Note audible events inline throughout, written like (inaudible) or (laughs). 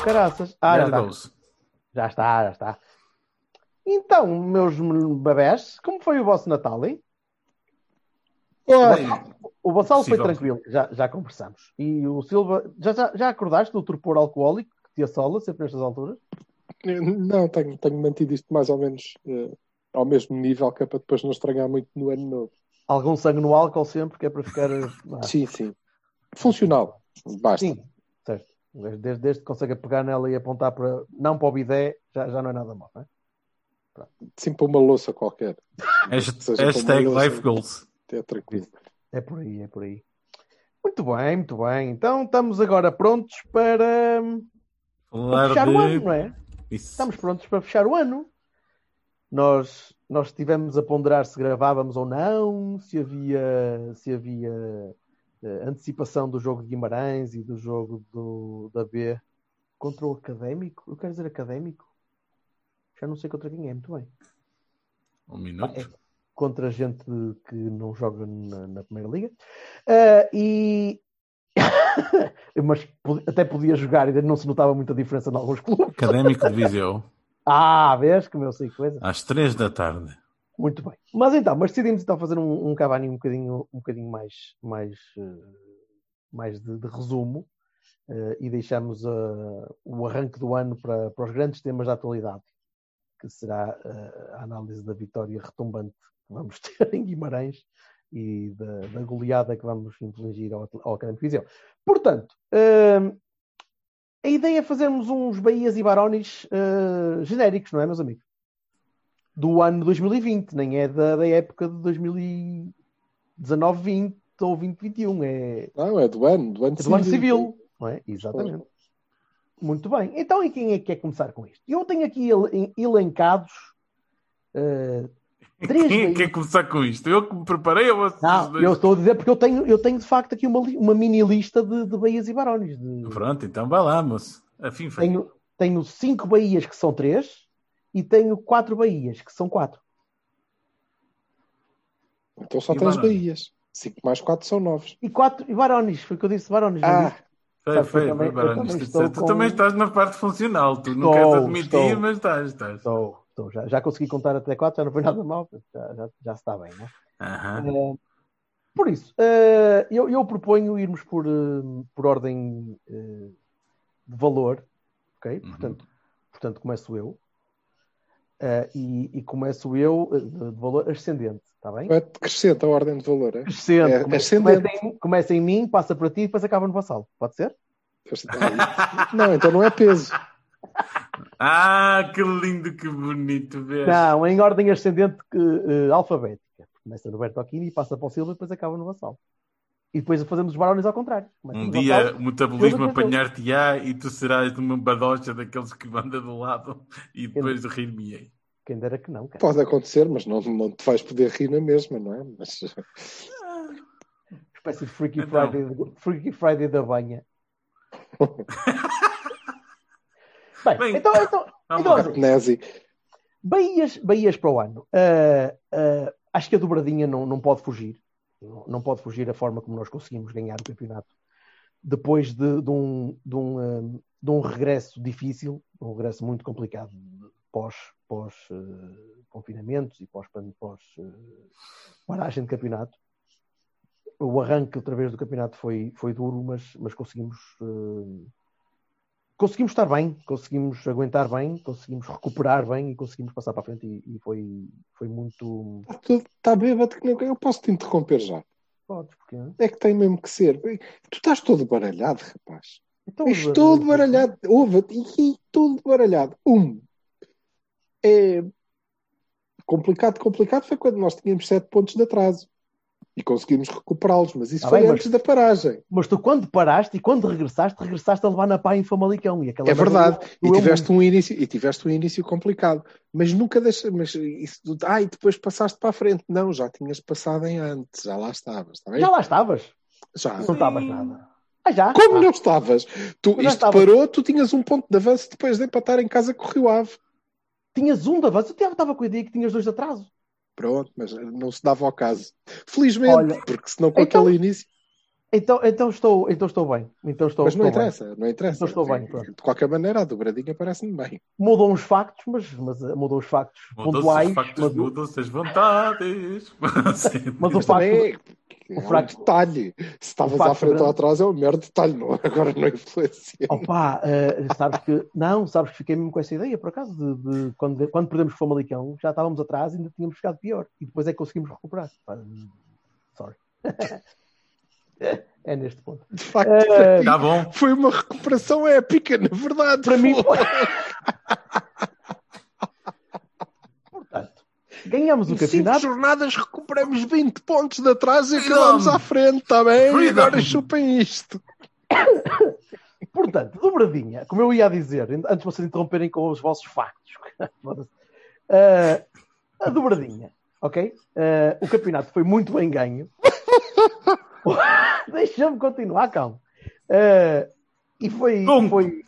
Caraças. Ah, já está. Já está, já está. Então, meus bebés, como foi o vosso Natal, hein? O Vassalo foi tranquilo, já, já conversamos. E o Silva, já, já, já acordaste do torpor alcoólico que te assola sempre nestas alturas? Não, tenho, tenho mantido isto mais ou menos eh, ao mesmo nível, que é para depois não estragar muito no ano novo. Algum sangue no álcool sempre, que é para ficar. ah, (laughs) Sim, sim. Funcional. Basta. sim. Desde, desde que consegue pegar nela e apontar para. Não para o bidé, já, já não é nada mal, não é? Sim, para uma louça qualquer. Hashtag eu Life. Goals. É tranquilo. É por aí, é por aí. Muito bem, muito bem. Então estamos agora prontos para, para Falar fechar o ano, de. não é? Isso. Estamos prontos para fechar o ano. Nós, nós estivemos a ponderar se gravávamos ou não, se havia, se havia antecipação do jogo de Guimarães e do jogo do, da B contra o Académico. Eu quero dizer Académico. Já não sei contra quem é, muito bem. Um minuto. É contra gente que não joga na, na Primeira Liga. Ah, e... (coughs) Mas até podia jogar, ainda não se notava muita diferença em alguns clubes. Académico de Viseu. (laughs) Ah, vês como eu sei coisa. Às 3 da tarde. Muito bem. Mas então, mas decidimos então fazer um, um Cavani um bocadinho, um bocadinho mais, mais, eh, mais de, de resumo eh, e deixamos eh, o arranque do ano para, para os grandes temas da atualidade, que será eh, a análise da vitória retumbante que vamos (laughs) ter em Guimarães e da, da goleada que vamos infligir ao, ao Académico Viseu. Portanto, a ideia é fazermos uns Bahias e Barones genéricos, não é, meus amigos? Do ano 2020, nem é da, da época de 2019, 20 ou 2021, é, Não, é do ano, do ano é do ano civil, não é? Exatamente. Muito bem. Então, e quem é que quer começar com isto? Eu tenho aqui ele- elencados eh, três (laughs) Quem é quer começar com isto? Eu que me preparei ou vocês Não, dois? eu estou a dizer porque eu tenho, eu tenho de facto aqui uma, uma mini lista de, de Bahias e Barões. De- Pronto, então vai lá, moço. Afim tenho, tenho cinco Bahias que são três e tenho quatro Bahias que são quatro. Então só E tens Barões? Bahias. 5 mais 4 são 9. E quatro e Barones, foi o que eu disse, Barones. não Ah? Foi, foi, também- foi, estou Tu com- também estás na parte funcional. Tu não Estou, queres admitir, estou. mas estás. estás. Estou, estou. Já, já consegui contar até quatro, já não foi nada mal, já, já, já está bem, não é? Eh, por isso, eh, eu, eu proponho irmos por, eh, por ordem de valor, ok? Uhum. Portanto, portanto começo eu. Eh, e, e começo eu eh, de, de valor ascendente, está bem? é decrescente a ordem de valor, é? Crescente. É. Começa, em, começa em mim, passa para ti e depois acaba no vassalo. Pode ser? Não, então não é peso. (laughs) Ah, que lindo, que bonito. Vês? Não, em ordem ascendente eh, alfabética. Começa no Bertocchini e passa para o Silva e depois acaba no vassalo. E depois fazemos os barões ao contrário. Começa Um dia o metabolismo apanhar-te-á e tu serás uma badocha daqueles que anda do lado e depois rir-me-ei. Quem dera que não, cara. Pode acontecer, mas não, não te vais poder rir na mesma, não é? Mas (laughs) espécie de Freaky Então. Friday, Freaky Friday da banha. (laughs) Bem, Bem, então, então, então assim. Bahias, Bahias para o ano. Ah, ah, acho que a dobradinha não, não pode fugir. Não, pode fugir a forma como nós conseguimos ganhar o campeonato. Depois de, de um, de, um, ah, de um regresso difícil, um regresso muito complicado pós, pós ah, confinamentos e pós, pós ah, paragem de campeonato. O arranque outra vez do campeonato foi, foi duro, mas, mas conseguimos ah, conseguimos estar bem, conseguimos aguentar bem, conseguimos recuperar bem e conseguimos passar para a frente e, e foi, foi muito. Está bêbado que não. Eu posso te interromper já. Podes, porque. É que tem mesmo que ser. Tu estás todo baralhado, rapaz. Então, todo baralhado. Ouve, e todo baralhado. Um. É complicado, complicado foi quando nós tínhamos sete pontos de atraso. E conseguimos recuperá-los, mas isso Tá foi bem, antes mas- da paragem. Mas tu, quando paraste e quando regressaste, regressaste a levar na pá em Famalicão. E aquela É verdade. E tiveste, um início, e tiveste um início complicado. Mas nunca deixa. Mas isso, ah, e depois passaste para a frente. Não, já tinhas passado em antes. Já lá estavas. Está bem? Já lá estavas. Já. Não estavas nada. Ah, já? Como Ah, não estavas? Tu, isto estava. parou, tu tinhas um ponto de avanço depois de empatar em casa com o Rio Ave. Tinhas um de avanço. Eu estava com a ideia que tinhas dois de atraso. Pronto, mas não se dava ao caso. Felizmente, Olha, porque senão com então- aquele início. Então, então, estou, então estou bem. Então estou, Mas não estou bem. interessa, não interessa. Então estou bem, pronto. De qualquer maneira, a dobradinha parece-me bem. Mudam os factos, mas, mas uh, mudam os factos Mudam-se pontuais. os factos, mas, mudam-se as vontades. (laughs) Sim. mas o facto. é, o é facto- um detalhe. Se estavas à frente grande- ou atrás é um mero detalhe, não, (laughs) agora não influencia. Opa, uh, sabes que. Não, sabes que fiquei mesmo com essa ideia, por acaso, de, de- quando, quando perdemos o Famalicão, já estávamos atrás e ainda tínhamos ficado pior. E depois é que conseguimos recuperar. Sorry. (laughs) (laughs) é neste ponto. De facto, Eh, Tá bom. foi uma recuperação épica, na verdade. Para mim, (laughs) portanto, ganhamos o Em cinco campeonato. jornadas recuperamos 20 pontos de atrás e acabamos à frente, está bem? Freedom. Agora chupem isto. (coughs) Portanto, dobradinha, como eu ia dizer, antes de vocês interromperem com os vossos factos. (laughs) Eh, a dobradinha, ok? Eh, o campeonato foi muito bem ganho. Deixa-me continuar, calma. Eh, e foi, Bom. foi,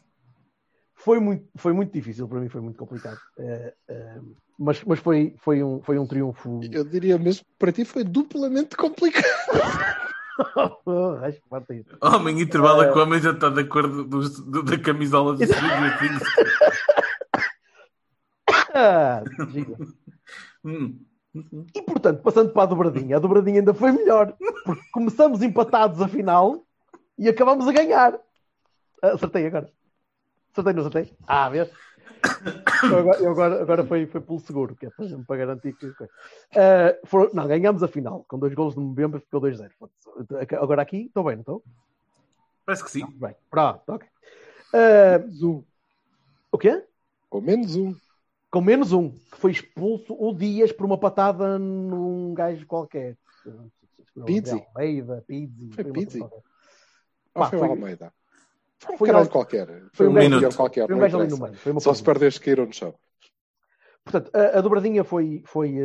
foi, muito, foi muito difícil para mim, foi muito complicado. Eh, eh, mas mas foi, foi, um, foi um triunfo. Eu diria mesmo que para ti foi duplamente complicado. (laughs) Acho que parte. Homem, intervalo Eh. com a homem já está de acordo dos- do- da camisola do Stranger Things. Ah. Hum. E portanto, passando para a dobradinha, a dobradinha ainda foi melhor, porque começamos empatados a final e acabamos a ganhar. Acertei agora. Acertei, não acertei? Ah, vês? Eu agora, eu agora, agora foi, foi pelo seguro, que é para, para garantir que. Ah, foram- não, ganhamos a final, com dois golos de Mbemba, ficou 2-0. Foda-se. Agora aqui, estou bem, não estou? Parece que sim. Bem, pronto, ok. Menos um. o quê? Ou menos um. Com menos um, que foi expulso o Dias por uma patada num gajo qualquer. Pizzi. Almeida, Pizzi. Foi Pizzi? Ou Pá, foi, foi- Almeida? Foi um foi caralho qualquer. foi um um gajo- qualquer. Foi um gajo ali no meio. Só coisa. se perdeste caíram no chão. Portanto, a, a dobradinha foi, foi,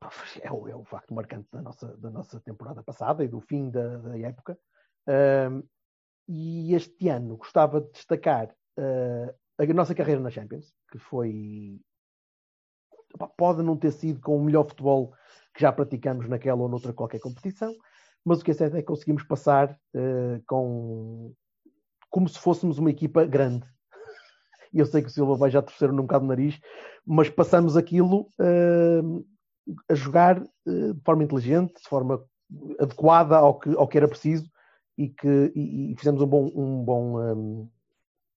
pá, é, o, é o facto marcante da nossa, da nossa temporada passada e do fim da, da época. Hum, e este ano gostava de destacar uh, a nossa carreira na Champions, que foi. Pode não ter sido com o melhor futebol que já praticamos naquela ou noutra qualquer competição, mas o que é certo é que conseguimos passar uh, com como se fôssemos uma equipa grande. E eu sei que o Silva vai já torcer um bocado o nariz, mas passamos aquilo uh, a jogar uh, de forma inteligente, de forma adequada ao que, ao que era preciso e que e, e fizemos um bom, um bom um,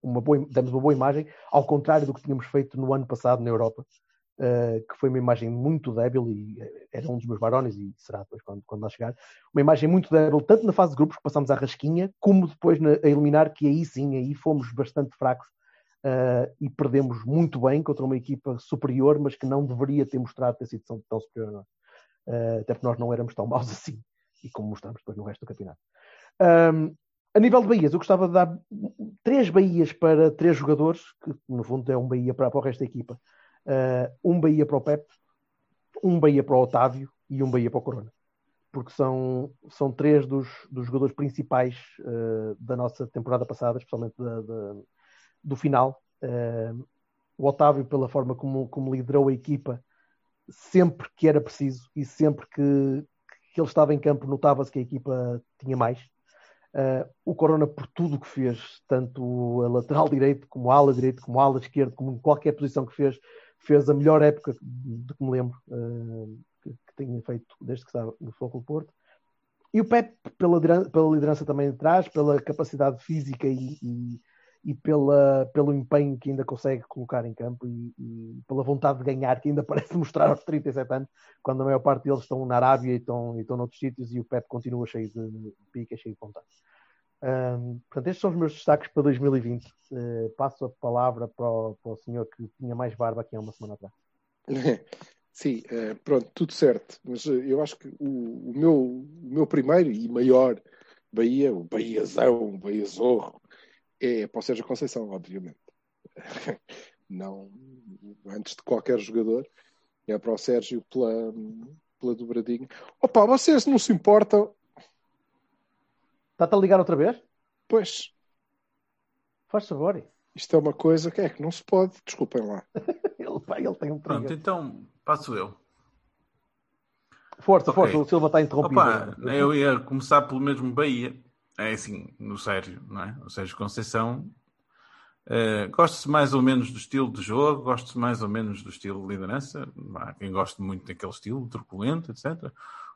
uma boa, demos uma boa imagem, ao contrário do que tínhamos feito no ano passado na Europa, uh, que foi uma imagem muito débil e era um dos meus barões e será depois quando, quando lá chegar, uma imagem muito débil, tanto na fase de grupos que passámos à rasquinha, como depois na, a eliminar, que aí sim, aí fomos bastante fracos Uh, e perdemos muito bem contra uma equipa superior, mas que não deveria ter mostrado ter sido tão, tão superior. Uh, até porque nós não éramos tão maus (laughs) assim, e como mostramos depois no resto do campeonato. Um, a nível de Bahias, eu gostava de dar três Bahias para três jogadores, que no fundo é um Bahia para, para o resto da equipa. Uh, um Bahia para o Pep, um Bahia para o Otávio e um Bahia para o Corona. Porque são, são três dos, dos jogadores principais da nossa temporada passada, especialmente da, da do final. Uh, o Otávio, pela forma como, como liderou a equipa, sempre que era preciso e sempre que, que ele estava em campo, notava-se que a equipa tinha mais. Uh, o Corona, por tudo que fez, tanto a lateral direito, como a ala direito, como a ala esquerda, como qualquer posição que fez, fez a melhor época de que me lembro uh, que, que tenha feito desde que estava no Foco do Porto. E o Pep, pela, pela liderança também de trás, pela capacidade física e e pela, pelo empenho que ainda consegue colocar em campo e, e, pela vontade de ganhar que ainda (laughs) parece mostrar aos 37 anos, quando a maior parte deles estão na Arábia e estão, e estão noutros sítios e o Pep continua cheio de pica, cheio de vontade. Um, portanto, estes são os meus destaques para 2020. Uh, passo a palavra para o, para o senhor que tinha mais barba aqui há uma semana atrás. (laughs) Sim, eh, pronto, tudo certo. Mas eh, eu acho que o, o meu, o meu primeiro e maior Bahia, o Bahiazão, o Bahia Zorro, é para o Sérgio Conceição, obviamente. (laughs) Não, antes de qualquer jogador, é para o Sérgio pela, pela dobradinha. Opa, vocês não se importam? Está-te a ligar outra vez? Pois, Faz favor. isto é uma coisa que é que não se pode, desculpem lá. (laughs) Ele, pá, ele tem um Pronto, então passo eu. Força, Ok. força, o Silva está interrompido. Opa, eu ia começar pelo mesmo Bahia. É assim, no Sérgio, não é? O Sérgio Conceição. eh, gosto-se mais ou menos do estilo de jogo, gosto-se mais ou menos do estilo de liderança. Há quem goste muito daquele estilo, truculento, etc.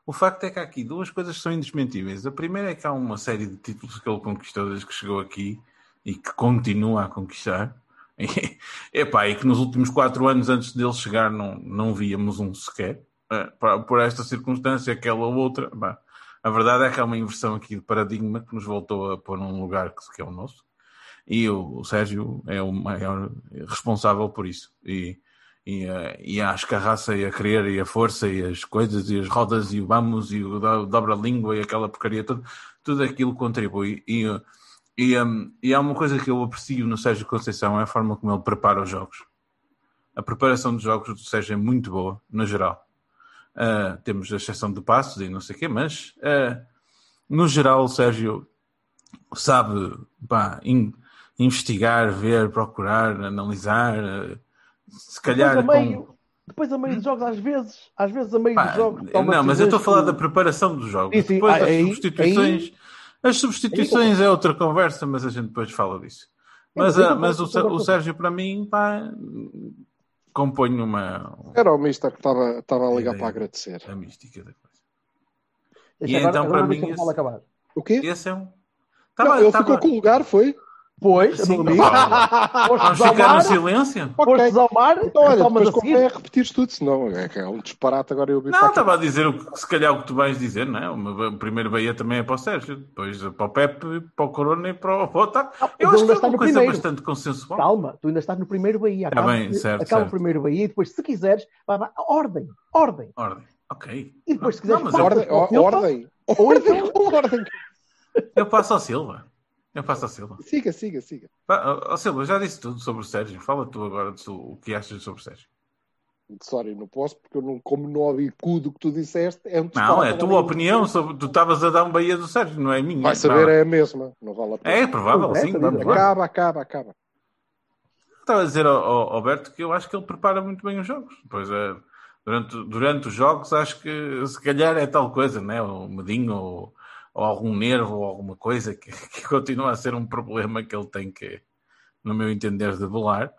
O facto é que há aqui duas coisas que são indesmentíveis. A primeira é que há uma série de títulos que ele conquistou desde que chegou aqui e que continua a conquistar. (laughs) E, epá, e que nos últimos quatro anos antes dele chegar não, não víamos um sequer. Por- por esta circunstância, aquela ou outra. Bah, a verdade é que há uma inversão aqui de paradigma que nos voltou a pôr num lugar que, é o nosso. E o, Sérgio é o maior responsável por isso. E, e, eh, e acho que a raça e a querer e a força e as coisas e as rodas e o vamos e o do- dobra-língua e aquela porcaria toda, tudo aquilo contribui. E, eh, e, hum, e há uma coisa que eu aprecio no Sérgio Conceição é a forma como ele prepara os jogos. A preparação dos jogos do Sérgio é muito boa, no geral. Uh, temos a exceção de passos e não sei o quê, mas uh, no geral o Sérgio sabe pá, in- investigar, ver, procurar, analisar, uh, se calhar depois, a com- meio, depois a meio dos jogos, às vezes, às vezes a meio Pá, dos jogos. não, mas eu estou a falar da preparação dos jogos. Sim, sim, Depois aí- substituições. As substituições é outra conversa, mas a gente depois fala disso. Mas, mas o, o. Sérgio, para mim, pá, compõe uma. Era o Mister que estava, estava a ligar para agradecer. a mística da coisa. Deixa E agora- então, agora para mim, esse-. O quê? Esse é um. Não, Tava, ele tava- ficou com o lugar, foi? Pois, Sim. Vamos ficar no silêncio? Postos ao mar, Então, olha, depois convém é repetir tudo, senão é, que é um disparate agora eu vi Não, estava a dizer o que se calhar o que tu vais dizer, não é? O meu- o primeiro Bahia também é para o Sérgio, depois para o Pepe, para o Corona e para o para o Otávio. Não, Eu mas acho que é uma coisa primeiro. bastante consensual. Calma, tu ainda estás no primeiro Bahia. Acaba, Tá bem, certo, acaba certo. o primeiro Bahia e depois, se quiseres, vai, vai, ordem, ordem. Ordem. Ok. E depois, se Não, quiseres, mas passa Ordem, ordem. Ou Ordem, então, ordem. Eu passo ao Silva. Eu passo ao Silva. Siga, siga, siga. Ó Silva, já disse tudo sobre o Sérgio. Fala tu agora o que achas sobre o Sérgio. Sorry, não posso, porque eu não, como não ouvi cu do que tu disseste, é um Não, é a tua opinião sobre. Tu estavas a dar um Bahia do Sérgio, não é a minha. Vai saber, é a mesma. Não vale a pena. É provável, É, sim. sabia, Vamos lá. Acaba, acaba, acaba. Estava a dizer ao, ao Alberto que eu acho que ele prepara muito bem os jogos. Pois é, durante, durante os jogos acho que se calhar é tal coisa, né? O medinho ou, ou algum nervo ou alguma coisa que, (laughs) que continua a ser um problema que ele tem que, no meu entender, debelar.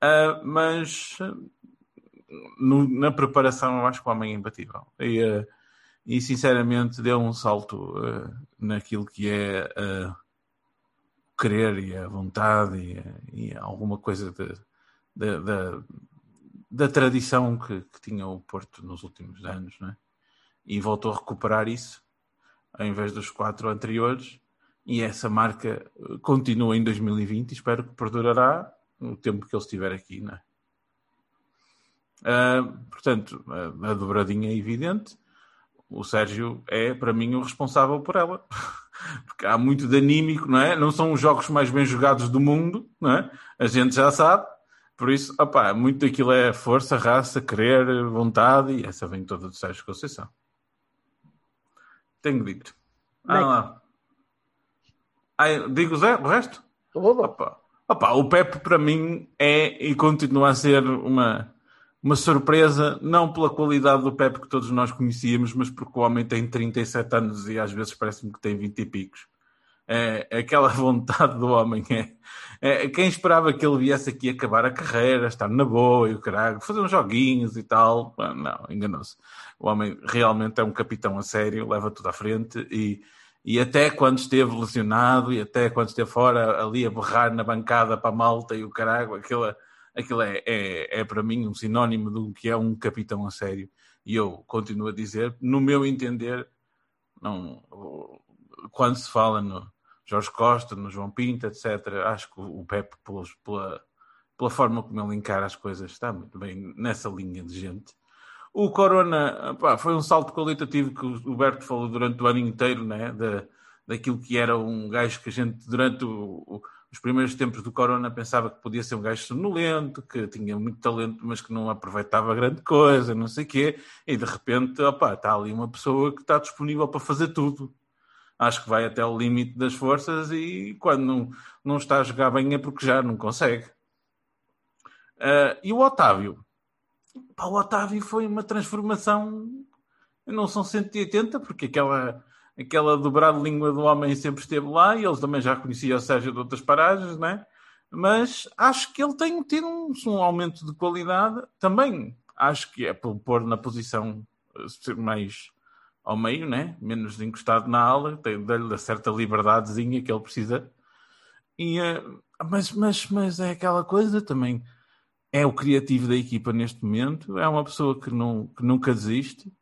Ah, mas no- na preparação eu acho que o homem é imbatível. E, ah, e sinceramente deu um salto ah, naquilo que é ah, o querer e a vontade e, e alguma coisa de, de- da- da tradição que, que tinha o Porto nos últimos anos, é? E voltou a recuperar isso ao invés dos quatro anteriores. E essa marca eh, continua em 2020 e espero que perdurará o tempo que ele estiver aqui, não é? Ah, portanto, a, a dobradinha é evidente. O Sérgio é, para mim, o responsável por ela. (laughs) Porque há muito de anímico, não é? Não são os jogos mais bem jogados do mundo, não é? A gente já sabe. Por isso, muito daquilo é força, raça, querer, vontade, e essa vem toda do Sérgio Conceição. Tenho dito. Ah, lá. Digo Zé, o resto? Opa. Opa, o Pepe para mim é e continua a ser uma, uma surpresa, não pela qualidade do Pepe que todos nós conhecíamos, mas porque o homem tem 37 anos e às vezes parece-me que tem 20 e picos. É, é aquela (laughs) vontade do homem. É, é, quem esperava que ele viesse aqui acabar a carreira, estar na boa e o caralho, fazer uns joguinhos e tal, não, enganou-se. O homem realmente é um capitão a sério, leva tudo à frente e, e até quando esteve lesionado e até quando esteve fora ali a berrar na bancada para a malta e o caralho, aquilo, aquilo é, é, é para mim um sinónimo do que é um capitão a sério. E eu continuo a dizer, no meu entender, não, quando se fala no Jorge Costa, no João Pinto, etc., acho que o Pepe, pela, pela forma como ele encara as coisas, está muito bem nessa linha de gente. O Corona pá, foi um salto qualitativo que o Berto falou durante o ano inteiro, né? Da, daquilo que era um gajo que a gente, durante o, o, os primeiros tempos do Corona, pensava que podia ser um gajo sonolento, que tinha muito talento, mas que não aproveitava grande coisa, não sei o quê. E de repente, opa, está ali uma pessoa que está disponível para fazer tudo. Acho que vai até o limite das forças e quando não, não está a jogar bem é porque já não consegue. Uh, e o Otávio? Pá, o Otávio foi uma transformação. Não são 180, porque aquela, aquela dobrada língua do homem sempre esteve lá e eles também já conheciam o Sérgio de outras paragens, né? Mas acho que ele tem tido um, um aumento de qualidade também. Acho que é por pôr na posição eh, mais ao meio, né? menos encostado na ala, dá-lhe certa liberdadezinha que ele precisa. E, uh, mas, mas, mas é aquela coisa também é o criativo da equipa neste momento, é uma pessoa que, não, que nunca desiste.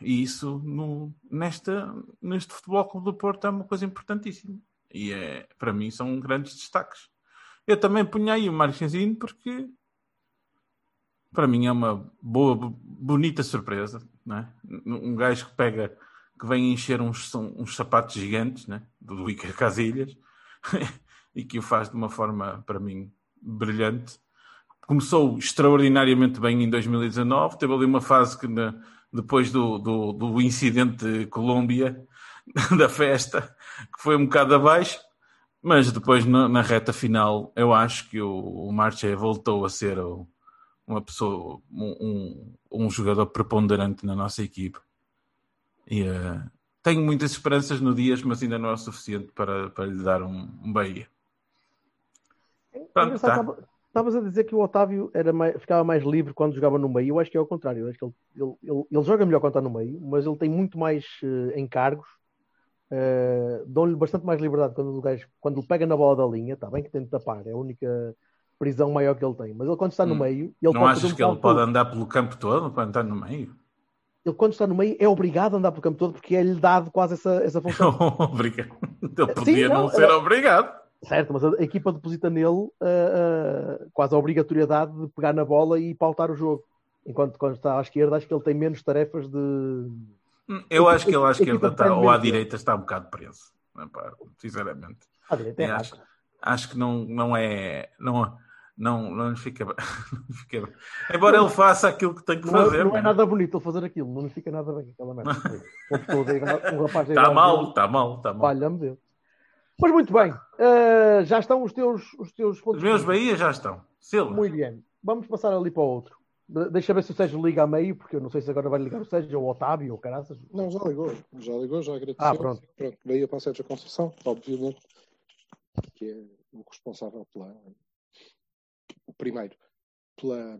E isso no, nesta, neste Futebol Clube do Porto é uma coisa importantíssima. E é, para mim são grandes destaques. Eu também punha aí o Marquezine porque para mim é uma boa, bonita surpresa. Não é? Um gajo que pega, que vem encher uns, uns sapatos gigantes né? do Iker Casilhas (laughs) e que o faz de uma forma, para mim, brilhante começou extraordinariamente bem em 2019, teve ali uma fase que na, depois do, do, do, incidente de Colômbia, (laughs) da festa, que foi um bocado abaixo, mas depois na, na reta final eu acho que o, o Marche voltou a ser o, uma pessoa, um, um, jogador preponderante na nossa equipe. E uh, tenho muitas esperanças no Dias, mas ainda não é o suficiente para, para lhe dar um, um Bahia. Pronto, tá. Estavas a dizer que o Otávio era mais, ficava mais livre quando jogava no meio. Eu acho que é o contrário. Eu acho que ele, ele, ele, ele, joga melhor quando está no meio, mas ele tem muito mais uh, encargos. Uh, Dão-lhe bastante mais liberdade quando o gajo, quando ele pega na bola da linha. Está bem que tem de tapar, é a única prisão maior que ele tem. Mas ele, quando está no hum. meio. Ele não achas um que ele pode andar pelo campo todo quando está no meio? Ele, quando está no meio, é obrigado a andar pelo campo todo porque é-lhe dado quase essa, essa função. (laughs) obrigado. Ele podia Sim, não, não, ser obrigado. Certo, mas a equipa deposita nele uh, uh, quase a obrigatoriedade de pegar na bola e pautar o jogo. Enquanto quando está à esquerda, acho que ele tem menos tarefas de. Hum, eu acho que ele à esquerda está, ou à direita está um bocado preso. Sinceramente. À direita é acho, acho, que não, não é. Não, não, não lhe fica, (laughs) não fica bem. Embora ele faça aquilo que tem que não fazer. É, não é nada bonito ele fazer aquilo, não lhe fica nada bem aquela merda. (laughs) um rapaz (laughs) está mal, está mal, está mal. Valha-me Deus. Mas muito bem, uh, já estão os teus, os teus pontos. Os meus Bahia já estão. Silva. Muito bem. Vamos passar ali para o outro. Deixa ver se o Sérgio liga a meio, porque eu não sei se agora vai ligar o Sérgio ou o Otávio ou caraças. Não, já ligou. Já ligou, já agradeceu. Ah, pronto. pronto. Bahia para o Sérgio Conceição, obviamente, que é o responsável pela. O primeiro, pela,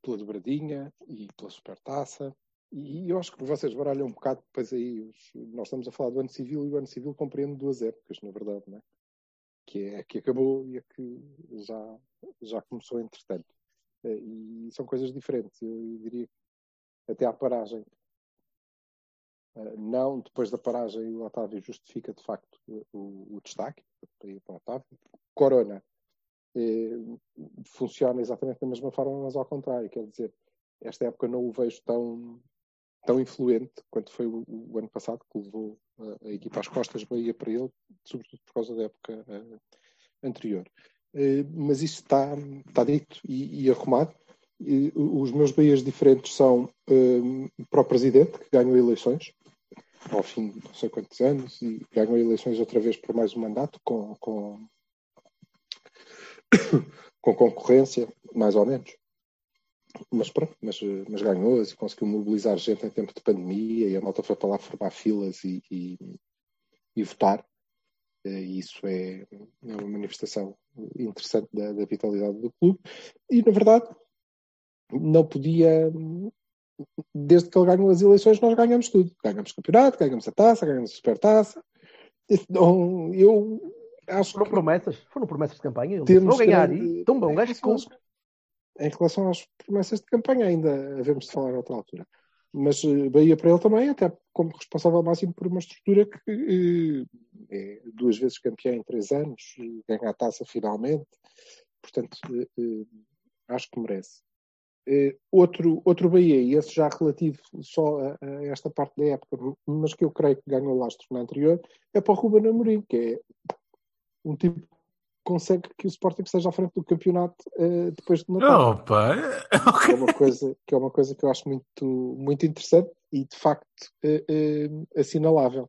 pela dobradinha e pela supertaça e eu acho que vocês baralham um bocado depois aí. Os, nós estamos a falar do ano civil e o ano civil compreende duas épocas, na verdade, não é? Que é a que acabou e a que já, já começou entretanto. Eh, e são coisas diferentes. Eu diria até à paragem. Eh, não, depois da paragem, o Otávio justifica de facto o, o destaque para Otávio. Corona funciona exatamente da mesma forma, mas ao contrário. Quer dizer, esta época não o vejo tão tão influente quanto foi o, o ano passado, que levou a, a equipa às costas Bahia para ele, sobretudo por causa da época uh, anterior. Uh, mas isso está, está dito e, e arrumado. E, os meus Bahias diferentes são para o presidente, que ganhou eleições, ao fim de não sei quantos anos, e ganhou eleições outra vez por mais um mandato, com, com, (coughs) com concorrência, mais ou menos mas pronto, mas, mas ganhou e conseguiu mobilizar gente em tempo de pandemia e a malta foi para lá formar filas e, e, e votar. E isso é, é, uma manifestação interessante da, da, vitalidade do clube. E, na verdade, não podia. Desde que ele ganhou as eleições, nós ganhamos tudo. Ganhamos campeonato, ganhamos a taça, ganhamos a supertaça. Então, eu acho Foram que... promessas, foram promessas de campanha. Ele vou ganhar grande... e tão bom, gajo que em relação às promessas de campanha, ainda havemos de falar a outra altura. Mas uh, Bahia para ele também, até como responsável máximo por uma estrutura que uh, é duas vezes campeã em três anos, ganha a taça finalmente, portanto, acho que merece. Eh, outro, outro Bahia, e esse já relativo só a, a esta parte da época, mas que eu creio que ganhou lastro na anterior, é para o Ruben Amorim, que é um tipo que consegue que o Sporting esteja à frente do campeonato eh, depois de Natal. Opa! que é uma coisa que é uma coisa que eu acho muito muito interessante e de facto eh, eh, assinalável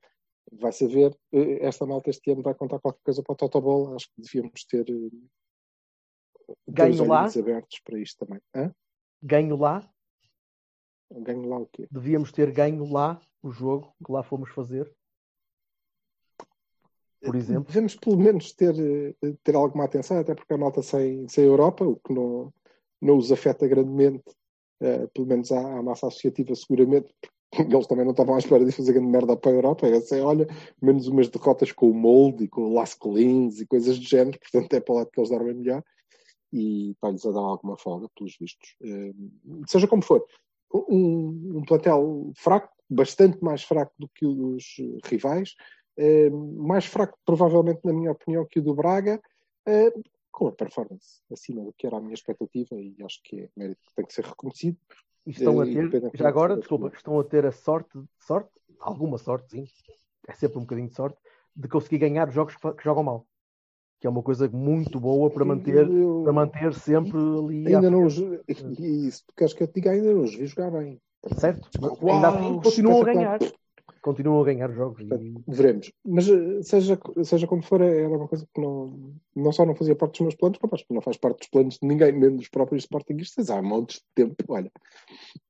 vai saber eh, esta malta este ano vai contar qualquer coisa para o Totobol acho que devíamos ter Ganho dois lá? abertos para isto também Hã? Ganho lá, ganho lá o quê? devíamos ter ganho lá o jogo que lá fomos fazer. Por exemplo, devemos pelo menos ter, eh, ter alguma atenção até porque a malta sem, sem Europa o que não, não os afeta grandemente eh, pelo menos à, à massa associativa seguramente porque (laughs) eles também não estavam à espera de fazer grande merda para a Europa. É assim, olha, menos umas derrotas com o Molde e com o Las Collins e coisas do género, (laughs) portanto é para lá que eles dormem melhor. E está-lhes a dar alguma folga, pelos vistos. Eh, seja como for, um, um plantel fraco, bastante mais fraco do que o dos rivais, eh, mais fraco, provavelmente, na minha opinião, que o do Braga, eh, com a performance acima do que era a minha expectativa e acho que é mérito que tem que ser reconhecido. e estão a Eh, ter, já agora, desculpa, estão a ter a sorte, sorte, alguma sorte, sim, é sempre um bocadinho de sorte, de conseguir ganhar os jogos que, jogam mal. Que é uma coisa muito boa para manter, Eu- para manter sempre ali. Ainda não os, (laughs) e se tu queres que eu te diga, ainda não os vi jogar bem. Certo? Uau, Ainda assim continuam a ganhar. Continuam a ganhar jogos. E, Veremos. Mas eh, seja, seja como for, era uma coisa que não, não só não fazia parte dos meus planos, como acho que não faz parte dos planos de ninguém, mesmo dos próprios Sportingistas, há montes de tempo, olha.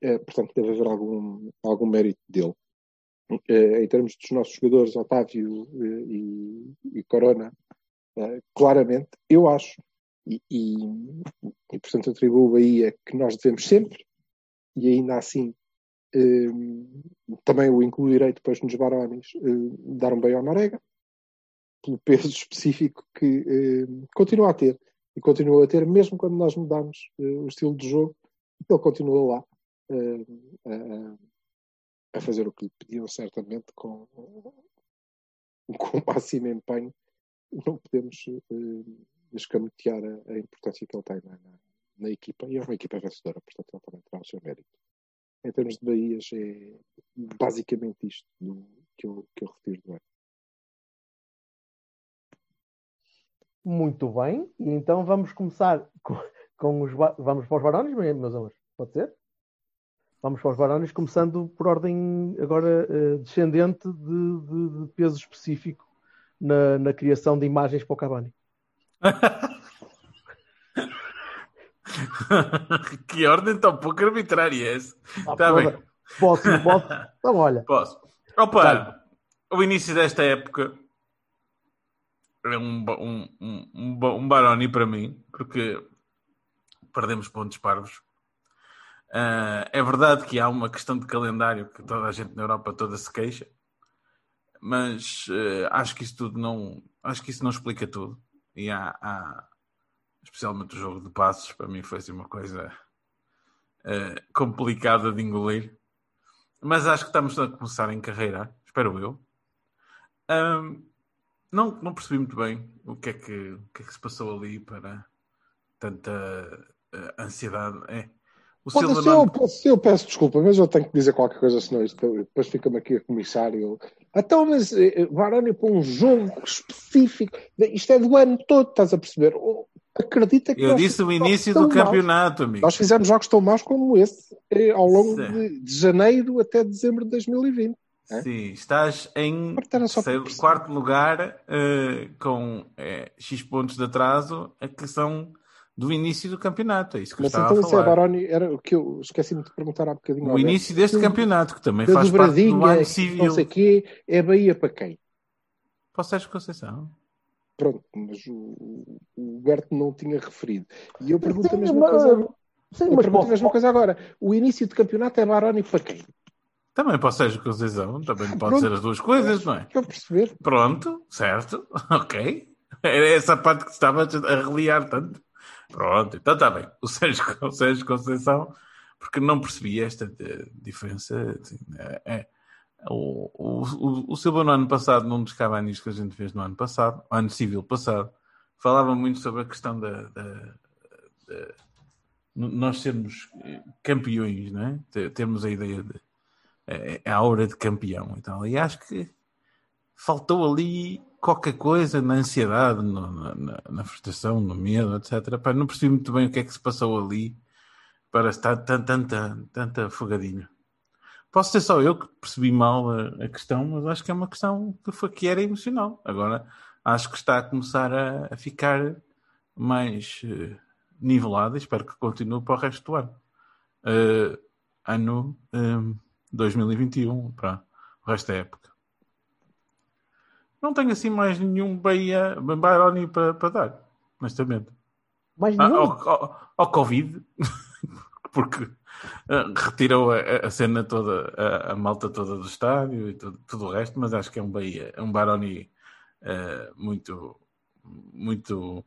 Eh, portanto, deve haver algum, algum mérito dele. Eh, em termos dos nossos jogadores, Otávio e, e Corona, eh, claramente, eu acho, e, e, e portanto atribuo o Bahia que nós devemos sempre, e ainda assim também o incluirei depois nos Barones, eh, dar um bem ao Marega, pelo peso (laughs) específico que eh, continua a ter. E continua a ter, mesmo quando nós mudamos eh, o estilo de jogo, ele continua lá a, fazer o que lhe pediam, certamente, com, (laughs) com o máximo empenho. Não podemos escamotear a, a importância que ele tem na, na, na equipa. E é uma equipa vencedora, portanto, ele também terá o seu mérito em termos de Bahias, é basicamente isto do, que, eu, que eu retiro do ano. Muito bem. E então vamos começar com, com os. Vamos para os Barones, meus amores? Pode ser? Vamos para os Barones, começando por ordem agora eh, descendente de, de- de peso específico na, na criação de imagens para o Cavani. (laughs) (laughs) que ordem tão pouco arbitrária é essa? Ah, porra. bem. Posso, posso? (laughs) Então, olha. Posso. Opa, o início desta época é um, um, um, um, ba- Baroni para mim, porque perdemos pontos parvos. Ah, é verdade que há uma questão de calendário que toda a gente na Europa toda se queixa, mas eh, acho que isso tudo não acho que isso não explica tudo. E há, há- especialmente o jogo de passos, para mim foi assim uma coisa eh, complicada de engolir. Mas acho que estamos a começar em carreira, espero eu. Ahm, não, não percebi muito bem o que, é que, o que é que se passou ali para tanta eh, ansiedade. É. O Pode Silva ser, não- eu, eu peço desculpa, mas eu tenho que dizer qualquer coisa, senão isto, depois fica-me aqui a comissar. Eu... Então, mas eh, Varane para um jogo específico, isto é do ano todo, estás a perceber? Acredita que Eu disse o início do tão maus. campeonato, amigo. Nós fizemos jogos tão maus como esse eh, ao longo de, de janeiro até dezembro de 2020. é? Sim, estás em quarto lugar eh, com eh, X pontos de atraso a que são do início do campeonato. É isso que eu Mas estava então a é falar. Baroni, era o que eu esqueci-me de perguntar há bocadinho. O início deste campeonato, que também faz parte do ano não civil. sei o quê, é Bahia para quem? Para o Sérgio Conceição. Pronto, mas o, o Berto não tinha referido. E eu pergunto a Sim, mesma mas- coisa. Sim, Eu mas pergunto a mesma coisa agora. O início de campeonato é Baroni para quem? Também para o Sérgio Conceição. Também pode Pronto. ser as duas coisas, não é? Quero perceber. Pronto, certo, (laughs) ok. Era essa parte que estava a reliar tanto. Pronto, então está bem. O Sérgio, o Sérgio Conceição, porque não percebi esta eh, diferença. assim, é, é. O, o, o, o Silva no ano passado, num dos Cavanis que a gente fez no ano passado, ano civil passado, falava muito sobre a questão da, da, da- nós sermos campeões, não é? Te- Termos a ideia de eh, a aura de campeão e tal. E acho que faltou ali qualquer coisa na ansiedade, no- na, na- frustração, no medo, etc. Não percebi muito bem o que é que se passou ali para estar tan- tanta, tanta afogadinho. Posso ser só eu que percebi mal a, a questão, mas acho que é uma questão que, foi, que era emocional. Agora acho que está a começar a, a ficar mais eh, nivelada. Espero que continue para o resto do ano. Eh, ano eh, 2021, para o resto da época. Não tenho assim mais nenhum Bahia, Baroni para, para dar, honestamente. Mais Ah, nenhum. ao, ao- ao Covid, (laughs) porque retirou a, a cena toda, a, a malta toda do estádio e tudo, tudo o resto, mas acho que é um Bahia, é um Baroni ah, muito, muito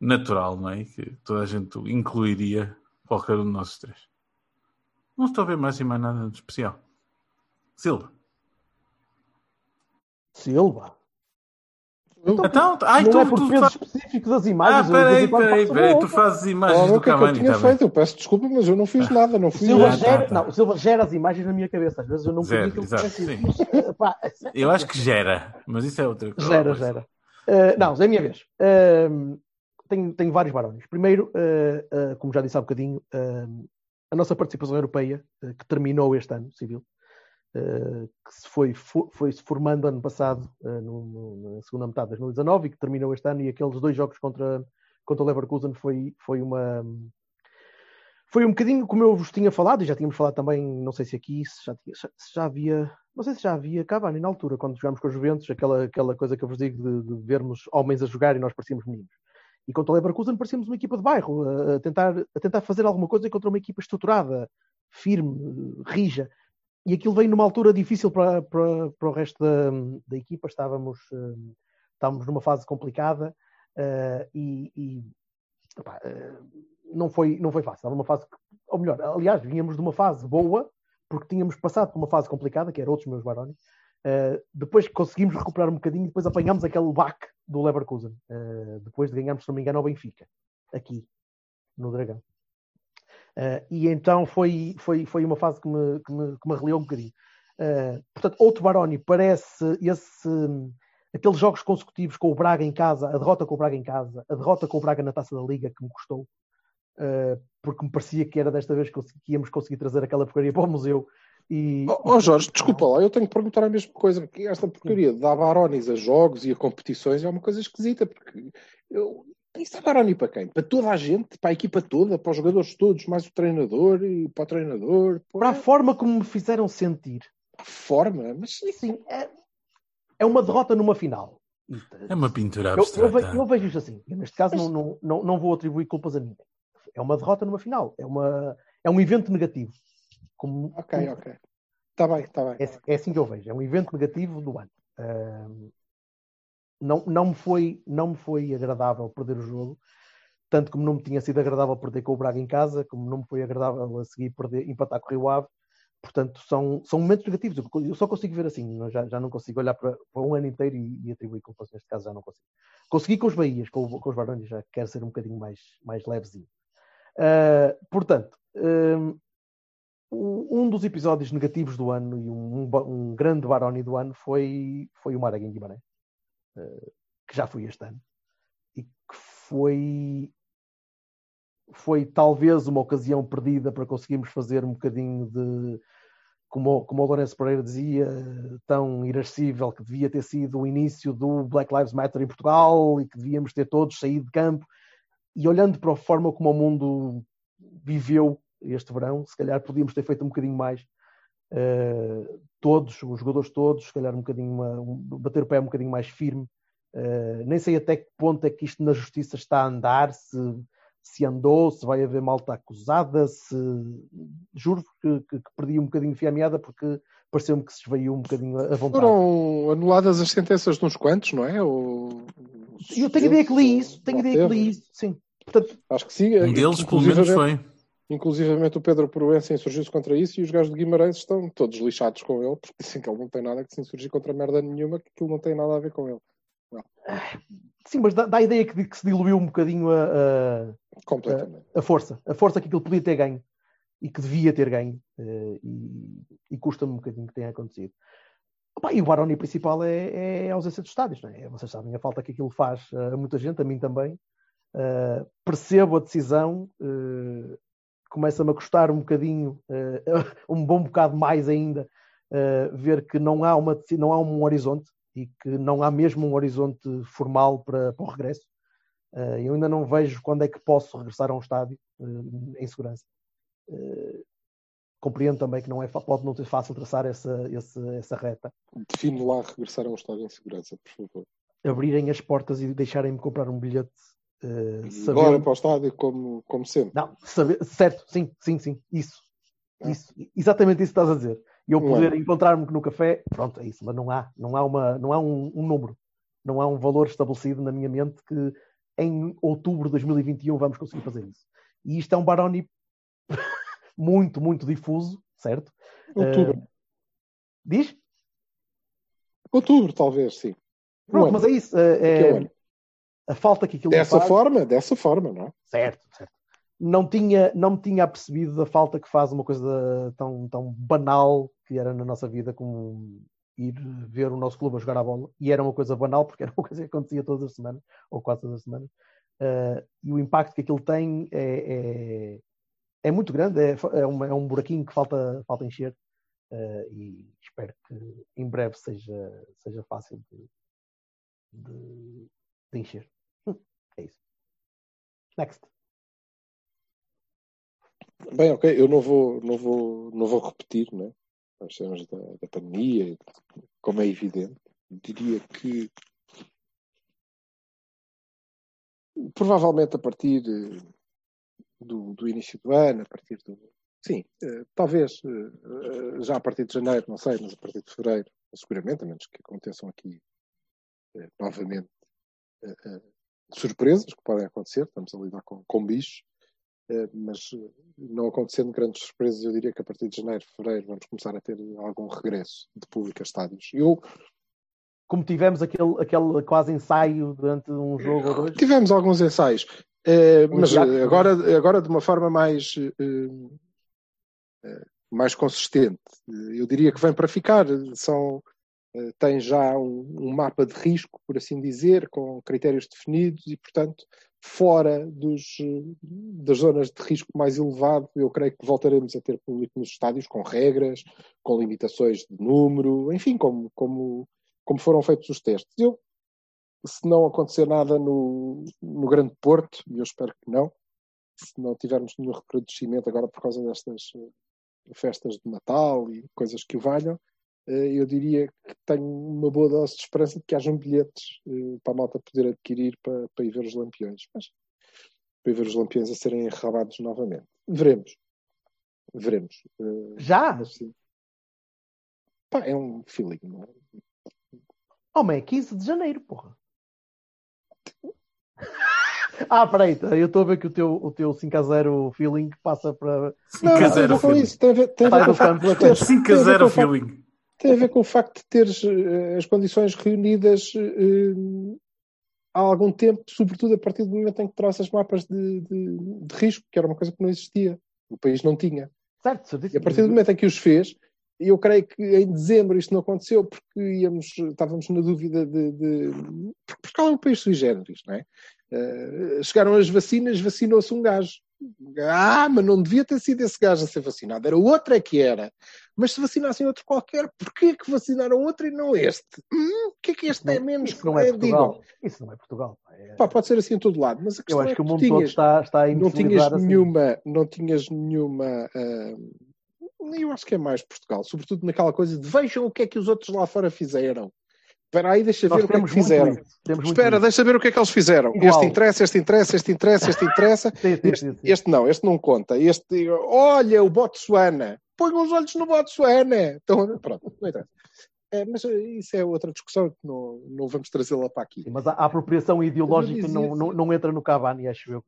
natural, não é? Que toda a gente incluiria qualquer um de nós três. Não estou a ver mais e mais nada de especial. Silva. Silva. Então, Então, ai, não tu, é por tu peso fa- específico das Ah, imagens. eu vez peraí, peraí, peraí. Tu fazes imagens Olha do que é eu Cavani, tinha tá feito. Eu peço desculpa, mas eu não fiz nada. Não O fui Silva eu. Ah, tá, gera, tá. não, Silva gera as imagens na minha cabeça. Às vezes eu não exato, aquilo que. Mas, eh, pá, Eu acho que gera, mas isso é outra coisa. Gera, gera. Uh, não, é a minha vez. Um, tenho, tenho vários barões. Primeiro, uh, uh, como já disse há bocadinho, um, a nossa participação europeia, uh, que terminou este ano, civil, uh, que se foi, fo- foi se formando ano passado, no- na segunda metade de 2019, e que terminou este ano, e aqueles dois jogos contra, contra o Leverkusen foi, foi uma. Foi um bocadinho como eu vos tinha falado, e já tínhamos falado também, não sei se aqui, se já, tinha- se já havia não sei se já havia Cavani na altura, quando jogámos com os Juventus, aquela, aquela coisa que eu vos digo de, de vermos homens a jogar e nós parecíamos meninos. E contra o Leverkusen parecíamos uma equipa de bairro, a tentar, a tentar fazer alguma coisa contra uma equipa estruturada, firme, rija. E aquilo veio numa altura difícil para, para, para o resto da, da equipa, estávamos, eh, estávamos numa fase complicada eh, e, e, epá, eh, não, foi, não foi fácil. Estava numa fase, ou melhor, aliás, vinhamos de uma fase boa, porque tínhamos passado por uma fase complicada, que era outros meus Baroni. Uh, depois conseguimos recuperar um bocadinho, depois apanhámos aquele baque do Leverkusen, uh, depois de ganharmos, se não me engano, ao Benfica, aqui, no Dragão. Uh, e então foi, foi, foi uma fase que me, que me, que me arreliou um bocadinho. Uh, portanto, outro Baroni parece esse, aqueles jogos consecutivos com o Braga em casa, a derrota com o Braga em casa, a derrota com o Braga na taça da Liga, que me custou, uh, porque me parecia que era desta vez que íamos conseguir trazer aquela porcaria para o museu. E, Ó oh, Jorge, desculpa lá, eu tenho que perguntar a mesma coisa, porque esta porcaria de dar barones a jogos e a competições é uma coisa esquisita, porque eu, isso é baroni para quem? Para toda a gente, para a equipa toda, para os jogadores todos, mais o treinador e para o treinador, para a forma como me fizeram sentir. a forma, mas Sim, é, é uma derrota numa final. É uma pintura Eu, eu, abstrata. ve- eu vejo isto assim. Eu, neste caso, não, não, não, não vou atribuir culpas a ninguém. É uma derrota numa final. É, uma, é um evento negativo. Como, ok, como- ok. Está bem, está bem. É, é assim que eu vejo. É um evento negativo do ano. Ahm, não, não, me foi, não me foi agradável perder o jogo, tanto como não me tinha sido agradável perder com o Braga em casa, como não me foi agradável a seguir perder, empatar com o Rio Ave. Portanto, são, são momentos negativos. Eu- só consigo ver assim. Já, já não consigo olhar para, para um ano inteiro e, e atribuir culpas. Neste caso, já não consigo. Consegui com os Bahias, com, com os Barões, já quero ser um bocadinho mais, mais levezinho. Ah, portanto, o- um dos episódios negativos do ano e um, um um grande Baroni do ano foi, foi o Maraguen Guimarães, que já foi este ano, e que foi, foi talvez uma ocasião perdida para conseguirmos fazer um bocadinho de, como, como o Lourenço Pereira dizia, tão irascível que devia ter sido o início do Black Lives Matter em Portugal e que devíamos ter todos saído de campo. E olhando para a forma como o mundo viveu este verão, se calhar podíamos ter feito um bocadinho mais. eh, todos, os jogadores todos, se calhar um bocadinho, uma- um- bater o pé um bocadinho mais firme. Eh, nem sei até que ponto é que isto na justiça está a andar, se, se andou, se vai haver malta acusada, se juro que, que, que perdi um bocadinho de fio à meada porque pareceu-me que se esvaiu um bocadinho a a vontade. Foram anuladas as sentenças de uns quantos, não é? Ou... Eu tenho ideia que li isso, tenho ideia que li isso, sim. Portanto, Acho que sim. Um deles, pelo menos, foi. Inclusivamente o Pedro Proença insurgiu-se contra isso e os gajos de Guimarães estão todos lixados com ele, porque dizem que ele não tem nada que se insurgir contra merda nenhuma, que aquilo não tem nada a ver com ele. Sim, mas dá, dá a ideia que, que se diluiu um bocadinho a, a, a força. A força que aquilo podia ter ganho e que devia ter ganho. eh, e e custa-me um bocadinho que tenha acontecido. Opa, e o Baroni principal é, é a ausência dos estádios. Não é? Vocês sabem a falta que aquilo faz a muita gente, a mim também. Eh, percebo a decisão. eh, Começa-me a custar um bocadinho, eh, (laughs) um bom bocado mais ainda, eh, ver que não há, uma, não há um horizonte e que não há mesmo um horizonte formal para, para o regresso. Eh, eu ainda não vejo quando é que posso regressar a um estádio em segurança. Compreendo também que não é, pode não ser fácil traçar essa, essa, essa reta. Define lá regressar a um estado em segurança, por favor. Abrirem as portas e deixarem-me comprar um bilhete. Eh, Agora sabendo- para o estádio, como, como sempre. Não, saber- certo, sim, sim, sim, isso. Ah. Isso, exatamente isso que estás a dizer. E eu poder é. encontrar-me no café, pronto, é isso, mas não há, não há, uma, não há um, um número, não há um valor estabelecido na minha mente que em outubro de 2021 vamos conseguir fazer isso. E isto é um Baroni (laughs) muito, muito difuso, certo? Outubro. Eh, diz? Outubro, talvez, sim. Pronto, mas é isso. eh, é-. A falta que aquilo Dessa faz- forma, dessa forma, não é? Certo, certo. Não tinha, não me tinha apercebido da falta que faz uma coisa tão, tão banal que era na nossa vida como ir ver o nosso clube a jogar a bola. E era uma coisa banal porque era uma coisa que acontecia todas as semanas, ou quase todas as semanas. Eh, e o impacto que aquilo tem é, é, é muito grande, é, é, uma- é um buraquinho que falta, falta encher. Eh, e espero que em breve seja, seja fácil de, de, de encher. É isso. Next. Bem, ok, eu não vou, não vou, não vou repetir, né? As cenas da, da pandemia, como é evidente. Diria que provavelmente a partir do, do início do ano, a partir do. Sim, eh, talvez eh, eh, já a partir de janeiro, não sei, mas a partir de fevereiro, seguramente, a menos que aconteçam aqui novamente surpresas que podem acontecer, estamos a lidar com, com bichos. Eh, mas eh, não acontecendo grandes surpresas, eu diria que a partir de janeiro, fevereiro, vamos começar a ter algum regresso de público a estádios. Eu como tivemos aquele, aquele quase ensaio durante um jogo ou dois. tivemos alguns ensaios, eh, mas agora, agora de uma forma mais, eh, mais consistente. Eu diria que vem para ficar. São, tem já um, um mapa de risco, por assim dizer, com critérios definidos e, portanto, fora dos, eh, das zonas de risco mais elevado, eu creio que voltaremos a ter público nos estádios com regras, com limitações de número, enfim, como, como, como foram feitos os testes. Eu, se não acontecer nada no, no Grande Porto, e eu espero que não, se não tivermos nenhum recrudescimento agora por causa destas eh, festas de Natal e coisas que o valham, eh, eu diria que tenho uma boa dose de esperança de que hajam bilhetes eh, para a malta poder adquirir para, para ir ver os Lampiões. Mas para ir ver os Lampiões a serem enrabados novamente. Veremos. Veremos. Eh, Já? mas sim. Pá, é um feeling, não é? Homem, é 15 de janeiro, porra. (laughs) Ah, peraí, eu estou a ver que o teu, o teu 5 a 0 feeling passa para. Não, 5 a não tem a 0 ver com feeling. isso. Tem a ver, tem a ver até. teres- 5 a tem a ver 0 com o facto- feeling. Tem a ver com o facto de teres eh, as condições reunidas eh, há algum tempo, sobretudo a partir do momento em que trouxas mapas de, de, de risco, que era uma coisa que não existia. O país não tinha. Certo, E certíssimo. a partir do momento em que os fez, eu creio que em dezembro isto não aconteceu porque íamos, estávamos na dúvida de. de porque é um país sui generis, não é? Eh, chegaram as vacinas, vacinou-se um gajo. Ah, mas não devia ter sido esse gajo a ser vacinado, era outro é que era. Mas se vacinassem outro qualquer, porquê que vacinaram outro e não este? Hum, o que é que este é menos Isso não é que digam? Portugal. Isso não é Portugal. É- Pá, pode ser assim em todo lado, mas a Eu questão acho é que o tu mundo todo tinhas- está, está a não tinhas assim. nenhuma, não tinhas nenhuma, ah, eu acho que é mais Portugal, sobretudo naquela coisa de vejam o que é que os outros lá fora fizeram. Espera aí, deixa Nós ver o que é que fizeram. Espera, deixa ver o que é que eles fizeram. Igual. Este interessa, este interessa, este interessa, este interessa. Sim, sim, Este, sim, este não, este não conta. Este, olha, o Botsuana. Põe os olhos no Botsuana. Então, pronto, não interessa. É, mas isso é outra discussão que não, não vamos trazê-la para aqui. Mas a, a apropriação ideológica não, não, não entra no Cavani, acho eu.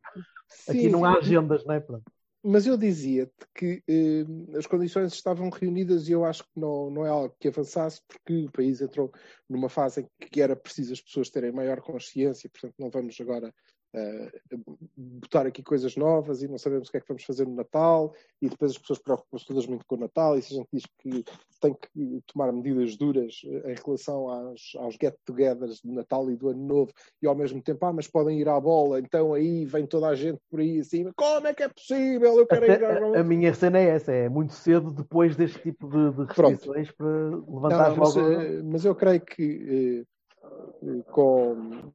Aqui não há agendas, não é? Pronto. Mas eu dizia-te que eh, as condições estavam reunidas e eu acho que não, não é algo que avançasse, porque o país entrou numa fase em que era preciso as pessoas terem maior consciência, portanto, não vamos agora uh, botar aqui coisas novas e não sabemos o que é que vamos fazer no Natal, e depois as pessoas preocupam-se todas muito com o Natal, e se a gente diz que tem que tomar medidas duras em relação aos, aos get-togethers do Natal e do Ano Novo, e ao mesmo tempo, ah, mas podem ir à bola, então aí vem toda a gente por aí acima, como é que é possível? Eu quero Até ir à a, a minha cena é essa, é muito cedo depois deste tipo de, de restrições para levantar Não, mas, logo. eh, mas eu creio que eh, eh, com,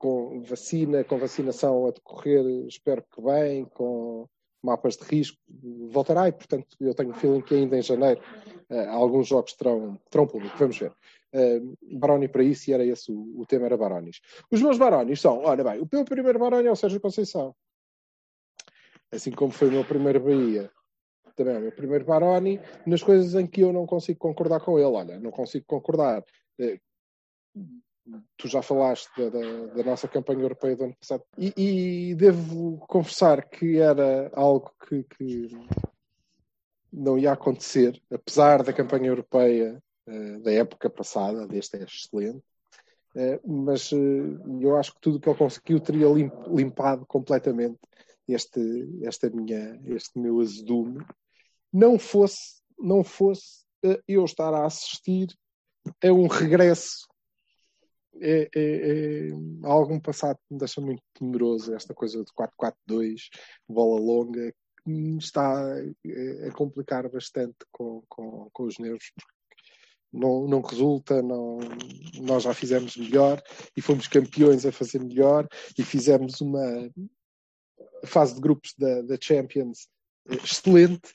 com vacina, com vacinação a decorrer, espero que bem, com mapas de risco, voltará e, portanto, eu tenho o feeling que ainda em janeiro eh, alguns jogos terão, terão público. Vamos ver. Uh, Baroni para isso, e era esse o, o tema, era Baronis. Os meus Baronis são, olha bem, o meu primeiro Baroni é o Sérgio Conceição. Assim como foi o meu primeiro Bahia, também é o meu primeiro Baroni, nas coisas em que eu não consigo concordar com ele. Olha, não consigo concordar. eh, tu já falaste da, da- da nossa campanha europeia do ano passado. E, e devo confessar que era algo que, que não ia acontecer, apesar da campanha europeia eh, da época passada, deste é excelente, Eh, mas eh, eu acho que tudo o que ele conseguiu teria lim- limpado completamente este, esta minha, este meu azedume, não fosse, não fosse eu estar a assistir a um regresso é, é, é algum passado que me deixa muito temeroso, esta coisa de 4-4-2, bola longa, que me está a complicar bastante com, com, com os nervos, não, não resulta, não, nós já fizemos melhor e fomos campeões a fazer melhor e fizemos uma fase de grupos da, da Champions eh, excelente,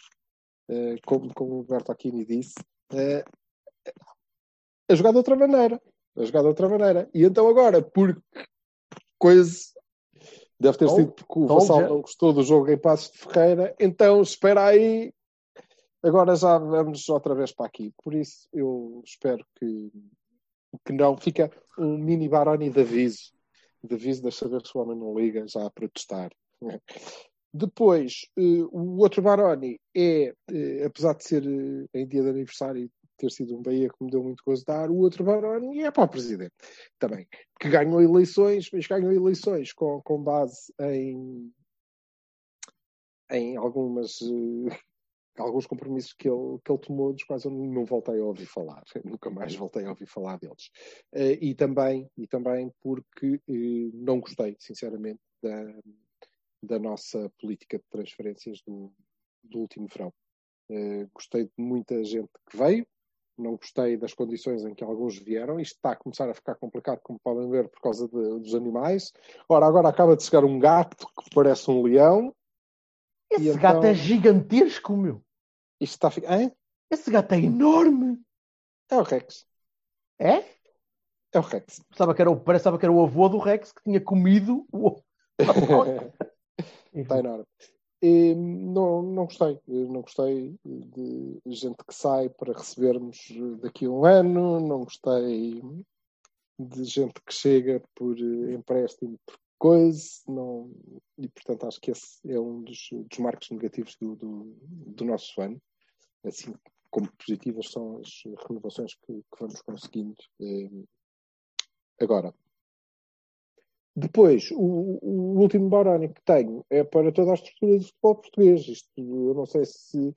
eh, como, como o Bertolini disse, eh, a jogar de outra maneira a jogar de outra maneira. E então agora, porque coisa deve ter sido porque o Vassal já- não gostou do jogo em Passos de Ferreira, então espera aí, agora já vamos outra vez para aqui. Por isso eu espero que, que não. Fica um mini Baroni de aviso. De aviso, deixa ver se o homem não liga já a protestar. (laughs) Depois, eh, o outro Baroni é, eh, apesar de ser eh, em dia de aniversário ter sido um Bahia que me deu muito gozo dar, o outro Baroni é para o Presidente também, que ganhou eleições, mas ganhou eleições com, com base em, em algumas, eh, alguns compromissos que ele, que ele tomou, dos quais eu não voltei a ouvir falar, (laughs) nunca mais voltei a ouvir falar deles. Eh, e, também, e também porque eh, não gostei, sinceramente, da, da nossa política de transferências do, do último verão. Eh, gostei de muita gente que veio, não gostei das condições em que alguns vieram. Isto está a começar a ficar complicado, como podem ver, por causa de- dos animais. Ora, agora acaba de chegar um gato que parece um leão. Esse gato então- é gigantesco, meu. Isto está a ficar. Hã? Esse gato é enorme. É o Rex. É? É o Rex. Pensava que era o, pensava que era o avô do Rex que tinha comido o. (laughs) (laughs) Está enorme. E não, não gostei. Não gostei de gente que sai para recebermos daqui a um ano. Não gostei de gente que chega por empréstimo, por coisa. Não... E, portanto, acho que esse é um dos, dos marcos negativos do, do, do nosso ano. Assim como positivas são as renovações que, que vamos conseguindo eh, agora. Depois, o, o último Baroni que tenho é para toda a estrutura do futebol português. Isto, eu não sei se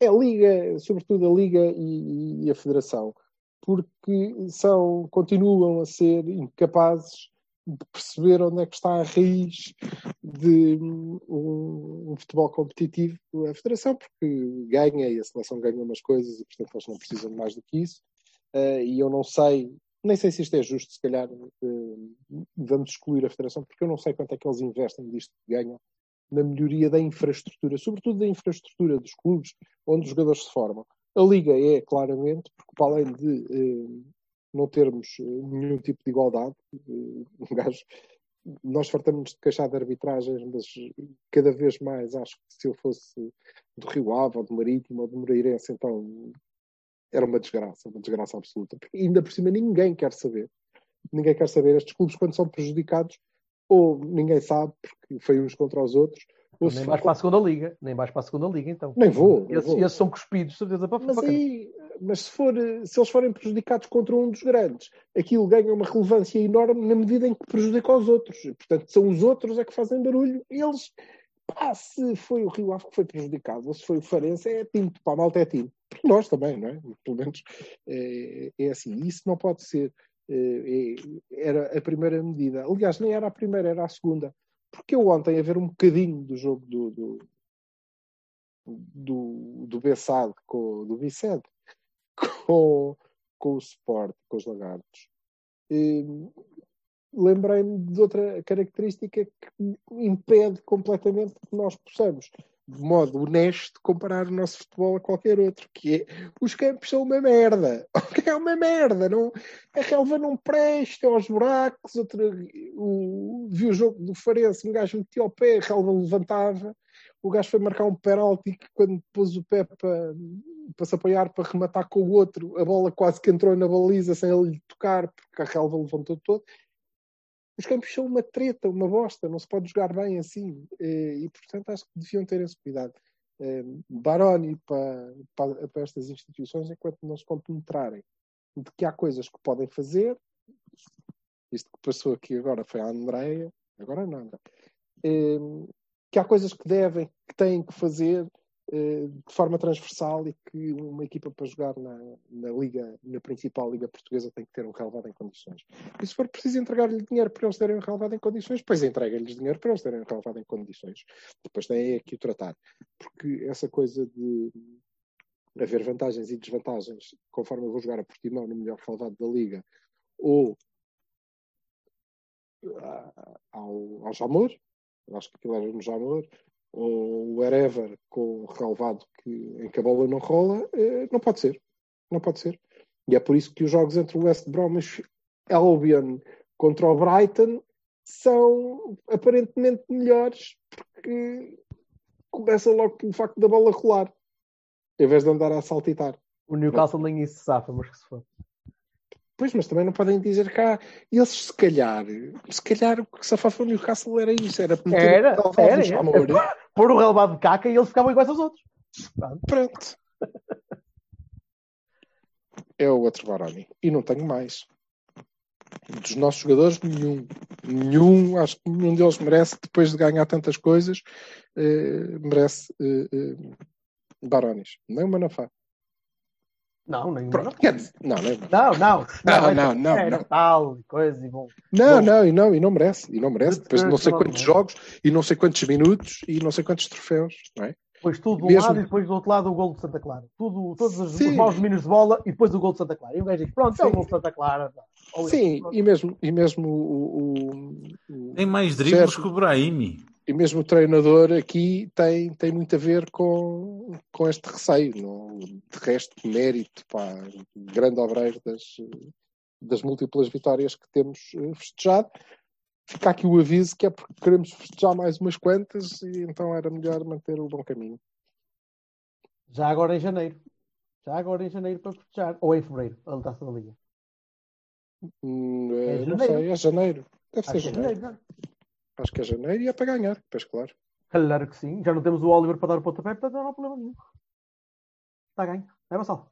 é a Liga, sobretudo a Liga e, e a Federação, porque são, continuam a ser incapazes de perceber onde é que está a raiz de um, um futebol competitivo a Federação, porque ganha e a seleção ganha umas coisas e, portanto, eles não precisam de mais do que isso. Uh, e eu não sei, nem sei se isto é justo, se calhar uh, vamos excluir a Federação, porque eu não sei quanto é que eles investem disto que ganham na melhoria da infraestrutura, sobretudo da infraestrutura dos clubes onde os jogadores se formam. A Liga é, claramente, porque para além de uh, não termos nenhum tipo de igualdade, gajo, nós fartamos de queixar de arbitragens, mas cada vez mais acho que se eu fosse do Rio Ave, ou do Marítimo, ou do Moreirense, então era uma desgraça, uma desgraça absoluta. Porque ainda por cima ninguém quer saber. Ninguém quer saber. Estes clubes, quando são prejudicados, ou ninguém sabe, porque foi uns contra os outros, Ou nem se vais for- para a segunda liga. Nem vais para a segunda liga, então. Nem vou. Esses, vou. esses são cuspidos, certeza, para Mas, para- aí, mas se, for, se eles forem prejudicados contra um dos grandes, aquilo ganha uma relevância enorme na medida em que prejudica os outros. Portanto, são os outros é que fazem barulho. Eles, pá, se foi o Rio Ave que foi prejudicado, ou se foi o Farense, é time. Para a malta é time. Para nós também, não é? Pelo menos é, é assim. Isso não pode ser. É, é- era a primeira medida. Aliás, nem era a primeira, era a segunda. Porque eu ontem, a ver um bocadinho do jogo do, do, do, do com, do Biced, (laughs) com, com o Sport, com os Lagartos, eh, lembrei-me de outra característica que impede completamente que nós possamos, de modo honesto, comparar o nosso futebol a qualquer outro, que é os campos são uma merda. (laughs) É uma merda. Não, a relva não presta, aos buracos. Outra, o, vi o jogo do Farense, um gajo metia o pé, a relva levantava. O gajo foi marcar um penalti que quando pôs o pé para, para se apoiar para rematar com o outro, a bola quase que entrou na baliza sem ele lhe tocar, porque a relva levantou todo. Os campos são uma treta, uma bosta, não se pode jogar bem assim. Eh, E, portanto, acho que deviam ter esse cuidado. Eh, Baroni para, para, para estas instituições, enquanto não se compenetrarem de que há coisas que podem fazer, isto que passou aqui agora foi a Andréia, agora não, André. Eh, que há coisas que devem, que têm que fazer de forma transversal e que uma equipa para jogar na, na liga, na principal liga portuguesa tem que ter um relevado em condições. E se for preciso entregar-lhe dinheiro para eles terem um relevado em condições, pois entrega-lhes dinheiro para eles terem um relevado em condições. Depois têm é que o tratar. Porque essa coisa de haver vantagens e desvantagens conforme eu vou jogar a Portimão no melhor relevado da liga ou ah, ao, ao Jamor, acho que aquilo era no Jamor, ou wherever com relevado que, em que a bola não rola, eh, não pode ser. Não pode ser. E é por isso que os jogos entre o West Bromwich Albion contra o Brighton são aparentemente melhores porque começa logo pelo facto da bola rolar em vez de andar a saltitar. O Newcastle nem isso safa, mas que se for. Pois, mas também não podem dizer cá. Eles, se calhar, se calhar o que safava o Newcastle era isso: era meter Era, o era, Jamor. (laughs) Pôr o relevado de caca e eles ficavam iguais aos outros. Pronto. É o outro Baroni. E não tenho mais. Dos nossos jogadores, nenhum. Nenhum, acho que nenhum deles merece, depois de ganhar tantas coisas, eh, merece eh, eh, Barones. Nem o Manafá. Não, nem Pronto, quer dizer, não, nem o Não, Manafá. não. Não, não, não, é não. Natal e coisa e bom. Não, Bom. não, e não, e não merece. E não merece. Depois de não sei Não, quantos não. jogos, e não sei quantos minutos, e não sei quantos troféus, não é? Depois tudo de um Mesmo- lado e depois do outro lado o gol de Santa Clara. Tudo, todos os, Sim. os maus domínios de bola e depois o gol de Santa Clara. E o gajo diz: Pronto, é o Sim. gol de Santa Clara. Ou Sim, isso, e mesmo, e mesmo o, o- o- Tem mais dribles Certo. que o Brahimi. E mesmo o treinador aqui tem, tem muito a ver com, com este receio. Não, de resto, mérito, pá, grande obreiro das, das múltiplas vitórias que temos eh, festejado. Fica aqui o aviso que é porque queremos festejar mais umas quantas e então era melhor manter o bom caminho. Já agora em janeiro. Já agora em janeiro para festejar. Ou em fevereiro, a taça da Liga. Hum, É eh, não sei, é janeiro. Deve ser Acho que é janeiro. janeiro. Acho que é janeiro e é para ganhar, pois claro. Claro que sim. Já não temos o Oliver para dar o pontapé, portanto não há problema nenhum. Está ganho. É, Vassal?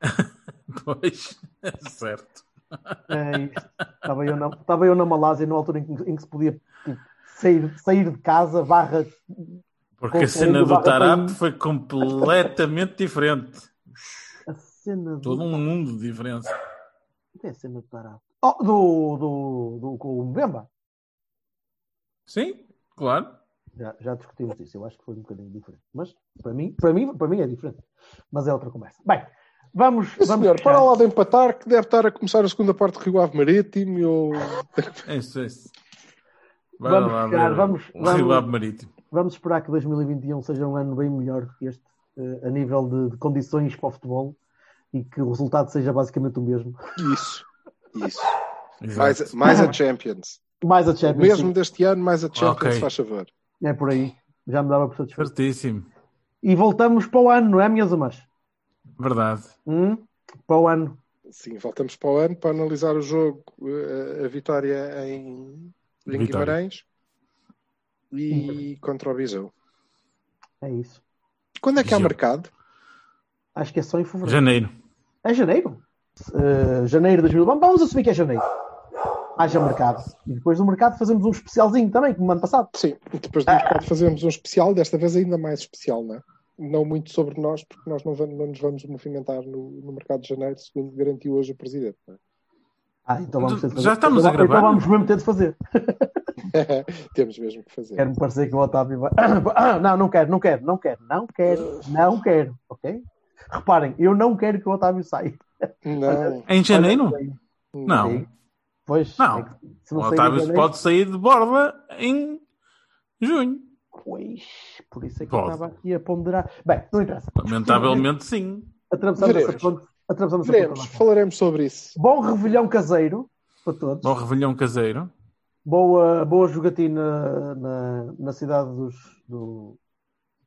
(laughs) Pois, (laughs) certo. É isto. Estava eu na, estava eu na Malásia na altura em que, em que se podia tipo, sair, sair de casa, barra. Porque a cena do Tarap foi completamente diferente. A cena do. Todo um mundo de diferença. Tem a cena do Tarap. Oh, do, do, do, com o Mbemba. Sim, claro. Já, já discutimos isso. Eu acho que foi um bocadinho diferente. Mas para mim, para mim, para mim é diferente. Mas é outra conversa. Bem, vamos. Sim, vamos senhor, para lá de empatar, que deve estar a começar a segunda parte do Rio Ave Marítimo. Ou... É isso, é isso. Vai Vamos lá ver vamos- vamos- Rio Ave Marítimo. Vamos esperar que 2021 seja um ano bem melhor do que este, eh, a nível de, de condições para o futebol e que o resultado seja basicamente o mesmo. Isso, isso. Mais, mais a Champions. Mais a Champions Mesmo League. deste ano, mais a Champions, Ok. faz favor. É por aí. Já me dava por satisfeito. Certíssimo. E voltamos para o ano, não é, minhas amas? Verdade. Hum? Para o ano. Sim, voltamos para o ano para analisar o jogo, eh, a vitória em, em Vitória. Guimarães. e contra o Bijou. É isso. Quando é que há Bijou. mercado? Acho que é só em fevereiro. Janeiro. É janeiro? Uh, janeiro de 2000. Vamos- Vamos assumir que é janeiro. Haja mercado. E depois do mercado fazemos um especialzinho também, como no ano passado. Sim, depois do mercado fazemos um especial, desta vez ainda mais especial, não é? Não muito sobre nós, porque nós não, vamos, não nos vamos movimentar no, no mercado de janeiro, segundo garantiu hoje o Presidente. não é? Ah, então vamos ter de fazer. Já estamos a Então- gravar? Então vamos mesmo ter de fazer. (laughs) Temos mesmo que fazer. Quero-me parecer que o Otávio vai. Ah, (coughs) não, não quero, não quero, não quero, não quero, não quero, ok? Reparem, eu não quero que o Otávio saia. Não, Em janeiro? não. Não. Pois, Não. é que O não sair em Otávio janeiro- pode sair de borda em junho. Pois, por isso é que Pode. eu estava aqui a ponderar. Bem, não interessa. Lamentavelmente, sim. Atravessamos essa ponte. Atravessamos essa Veremos, falaremos sobre isso. Bom revelhão caseiro para todos. Bom revelhão caseiro. Boa, boa jogatina na, na cidade dos, do,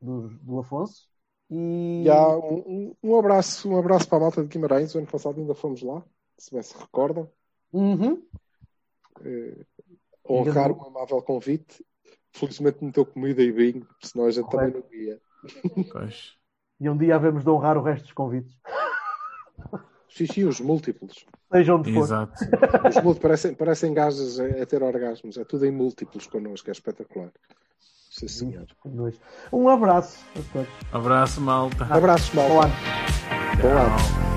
dos- do Afonso. E E há um, um- um abraço, um abraço para a malta de Guimarães. O ano passado ainda fomos lá, se bem se recordam. Uhum. Eh, honrar um amável convite. Felizmente meteu comida e vinho, senão a gente também não ia. Pois. E um dia havemos de honrar o resto dos convites. Sim, sim, os múltiplos. Seja onde for. Exato. Os múltiplos parecem, parecem gajas a, a ter orgasmos. É tudo em múltiplos connosco, é espetacular. Sim, senhor. Um abraço a todos. Abraço, malta. Abraços, Bom malta. ano. Bom ano.